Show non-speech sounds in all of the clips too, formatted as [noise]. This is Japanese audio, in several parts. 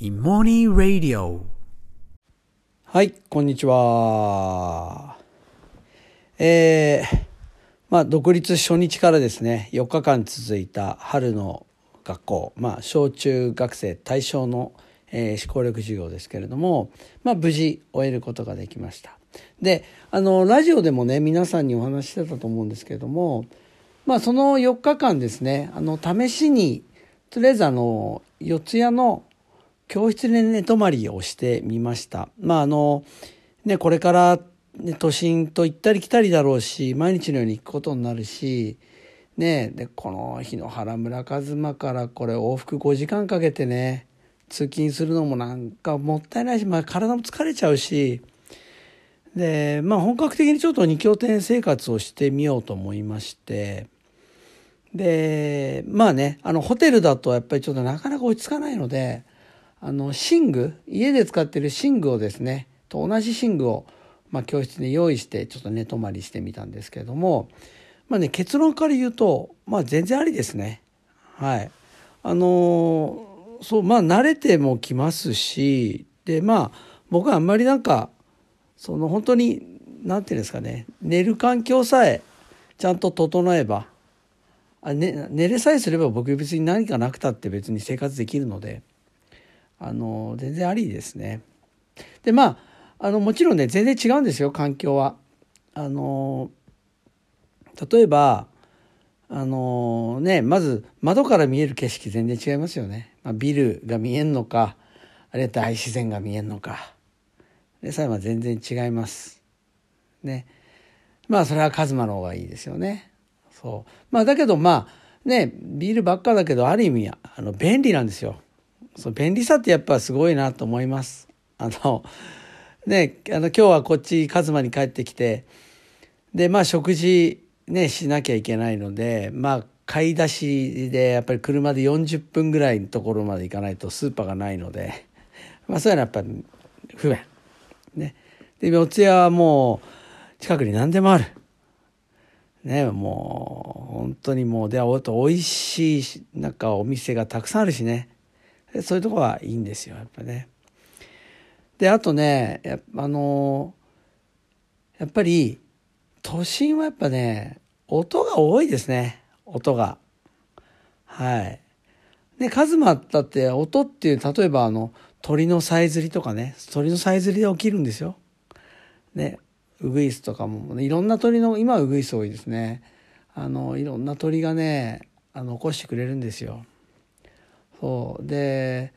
in Morning Radio はい、こんにちは。えー、まあ、独立初日からですね、4日間続いた春の学校、まあ、小中学生対象の、えー、思考力授業ですけれども、まあ、無事終えることができました。で、あの、ラジオでもね、皆さんにお話ししてたと思うんですけれども、まあ、その4日間ですね、あの、試しに、とりあえずあの、四谷の教室で寝泊まりをしてみました。まああのねこれから、ね、都心と行ったり来たりだろうし毎日のように行くことになるしねでこの日の原村一馬からこれ往復5時間かけてね通勤するのもなんかもったいないし、まあ、体も疲れちゃうしでまあ本格的にちょっと2拠点生活をしてみようと思いましてでまあねあのホテルだとやっぱりちょっとなかなか落ち着かないのであの寝具家で使ってる寝具をですねと同じ寝具を、まあ、教室で用意してちょっと寝泊まりしてみたんですけれどもまあね結論から言うとまあ全然ありですね。はい。あのそうまあ慣れてもきますしでまあ僕はあんまりなんかその本当に何て言うんですかね寝る環境さえちゃんと整えばあ、ね、寝れさえすれば僕別に何かなくたって別に生活できるのであの全然ありですね。でまああのもちろんね全然違うんですよ環境は。あの例えばあのねまず窓から見える景色全然違いますよね。まあ、ビルが見えんのかあるいは大自然が見えんのかでさえは全然違います。ね。まあそれはカズマの方がいいですよね。そう。まあだけどまあねビールばっかだけどある意味あの便利なんですよ。そう便利さってやっぱすごいなと思います。あのねあの今日はこっちカズマに帰ってきてでまあ食事ねしなきゃいけないのでまあ買い出しでやっぱり車で40分ぐらいのところまで行かないとスーパーがないので [laughs] まあそういうのはやっぱり不便。ね。で四谷はもう近くに何でもある。ねもう本当にもうであと美味しいなんかお店がたくさんあるしね。そういうとこはいいんですよやっぱね。であとねあのやっぱり都心はやっぱね音が多いですね音が。はい。ねカズマだって音っていう例えばあの鳥のさえずりとかね鳥のさえずりで起きるんですよ。ねウグイスとかも、ね、いろんな鳥の今はウグイス多いですね。あのいろんな鳥がねあの起こしてくれるんですよ。そう。で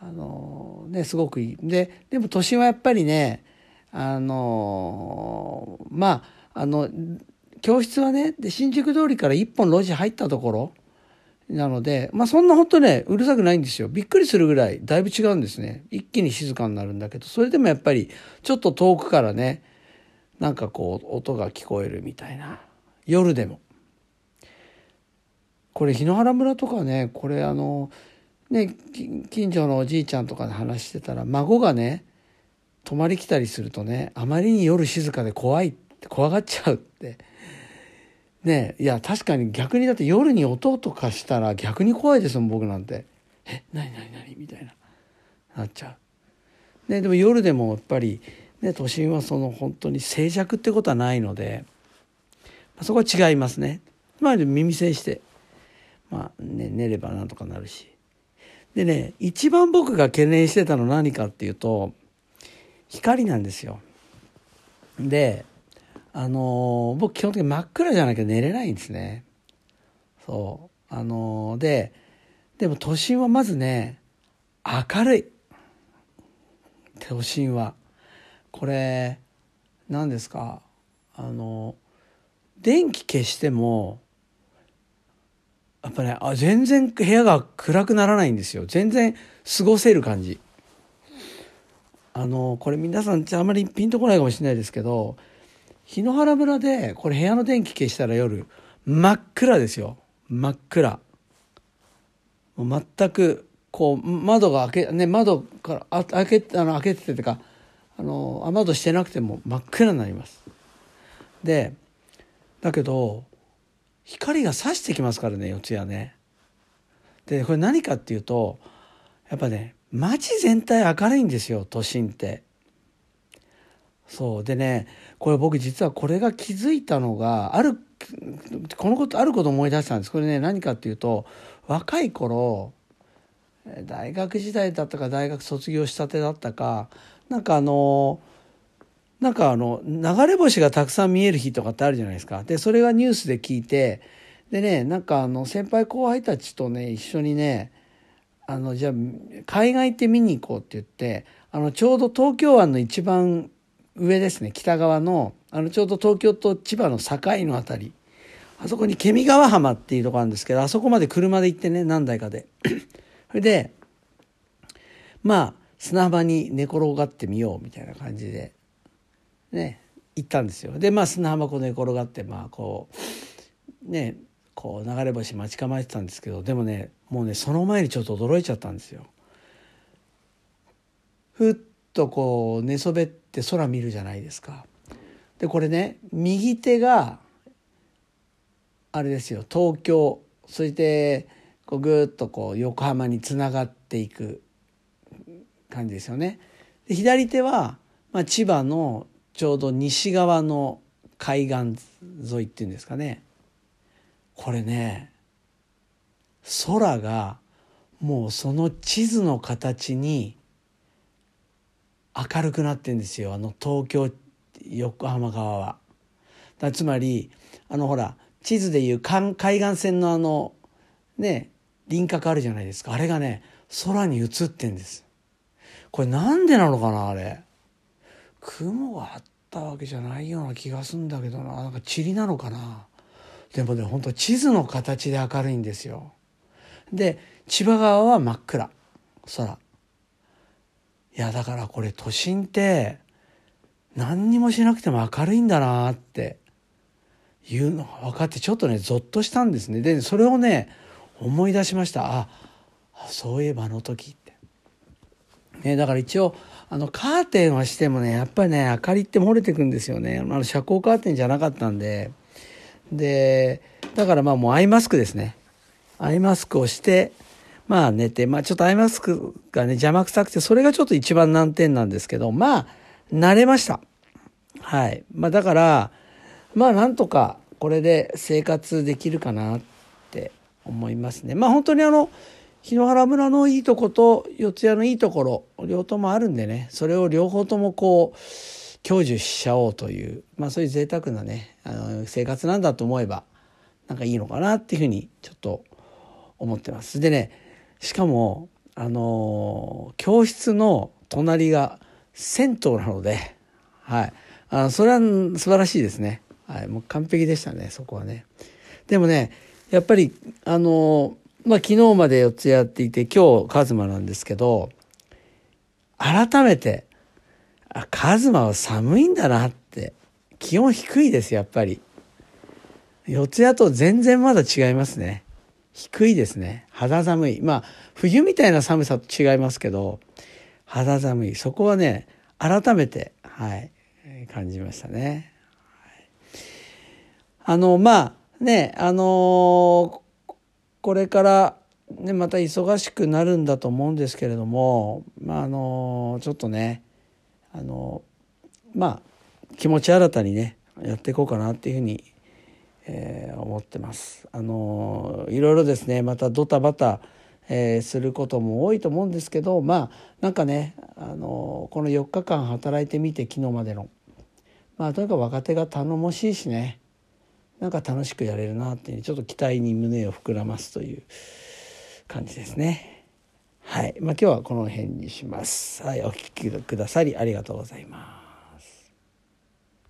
あのねすごくいい。ででも都心はやっぱりねあのまああの教室はねで新宿通りから一本路地入ったところなのでまあそんな本当ねうるさくないんですよ。びっくりするぐらいだいぶ違うんですね。一気に静かになるんだけどそれでもやっぱりちょっと遠くからねなんかこう音が聞こえるみたいな。夜でも。これ檜原村とかねこれあのね近所のおじいちゃんとかで話してたら孫がね泊まり来たりするとねあまりに夜静かで怖いって怖がっちゃうってねいや確かに逆にだって夜に音とかしたら逆に怖いですもん僕なんて「え何何何?」みたいななっちゃう。ね、でも夜でもやっぱり、ね、都心はその本当に静寂ってことはないので、まあ、そこは違いますね。まあ耳栓してまあね、寝ればなんとかなるし。でね、一番僕が懸念してたの何かっていうと、光なんですよ。で、あのー、僕基本的に真っ暗じゃなきゃ寝れないんですね。そう。あのー、で、でも都心はまずね、明るい。都心は。これ、何ですか？あのー、電気消しても、やっぱねあ全然部屋が暗くならないんですよ。全然過ごせる感じ。あのこれ皆さんあんまりピンとこないかもしれないですけど檜原村でこれ部屋の電気消したら夜真っ暗ですよ。真っ暗。もう全くこう窓が開けね窓からあ開けあの開けてててかあの雨戸してなくても真っ暗になります。でだけど光が差してきますからね四谷ね。でこれ何かっていうとやっぱね街全体明るいんですよ都心って。そうでねこれ僕実はこれが気づいたのがあるこのことあること思い出したんですこれね何かっていうと若い頃大学時代だったか大学卒業したてだったかなんかあのなんかあの流れ星がたくさん見える日とかってあるじゃないですか。でそれがニュースで聞いてでねなんかあの先輩後輩たちとね一緒にねあのじゃあ海外行って見に行こうって言ってあのちょうど東京湾の一番上ですね北側のあのちょうど東京と千葉の境のあたり。あそこにケミ川浜っていうとこあるんですけどあそこまで車で行ってね何台かで。[clears throat] それでまあ砂浜に寝転がってみようみたいな感じで。ね行ったんですよでまあ砂浜こう寝転がってまあこうねこう流れ星待ち構えてたんですけどでもねもうねその前にちょっと驚いちゃったんですよ。ふっとこう寝そべって空見るじゃないですか。でこれね右手があれですよ東京そしてこうぐっとこう横浜につながっていく感じですよね。で左手は、まあ、千葉のちょうど西側の海岸沿いっていうんですかねこれね空がもうその地図の形に明るくなってんですよあの東京横浜側は。つまりあのほら地図でいう海岸線のあのね輪郭あるじゃないですかあれがね空に映ってんです。これなんでなのかなあれ。雲があったわけじゃないような気がするんだけどな。なんか塵なのかな。でもね本当地図の形で明るいんですよ。で千葉川は真っ暗。空。いやだからこれ都心って何にもしなくても明るいんだなって。いうのが分かってちょっとねゾッとしたんですね。でそれをね思い出しました。あそういえばあの時ねだから一応あのカーテンはしてもねやっぱりね明かりって漏れてくんですよね。あの遮光カーテンじゃなかったんで。でだからまあもうアイマスクですね。アイマスクをしてまあ寝てまあちょっとアイマスクがね邪魔くさくてそれがちょっと一番難点なんですけどまあ慣れました。はい。まあだからまあなんとかこれで生活できるかなって思いますね。まあ本当にあの檜原村のいいとこと四谷のいいところ両方もあるんでねそれを両方ともこう享受しちゃおうというまあそういう贅沢なねあの生活なんだと思えばなんかいいのかなっていうふうにちょっと思ってます。でねしかもあの教室の隣が銭湯なので、はい、あのそれは素晴らしいですね。はい、もう完璧でしたねそこはね。でもねやっぱりあのまあ昨日まで四つやっていて今日カズマなんですけど改めてあカズマは寒いんだなって気温低いですやっぱり。四谷と全然まだ違いますね。低いですね。肌寒い。まあ冬みたいな寒さと違いますけど肌寒い。そこはね改めてはい感じましたね、あのまあねあのー、これからねまた忙しくなるんだと思うんですけれどもまああの、ちょっとねあのまあ気持ち新たにねやっていこうかなっていうふうに、えー、思ってます。あのいろいろですねまたドタバタ、えー、することも多いと思うんですけどまあなんかねあのこの4日間働いてみて昨日までのまあとにかく若手が頼もしいしねなんか楽しくやれるなっていうちょっと期待に胸を膨らますという感じですね。はい。まあ、今日はこの辺にします。はい。お聴きくださりありがとうございます。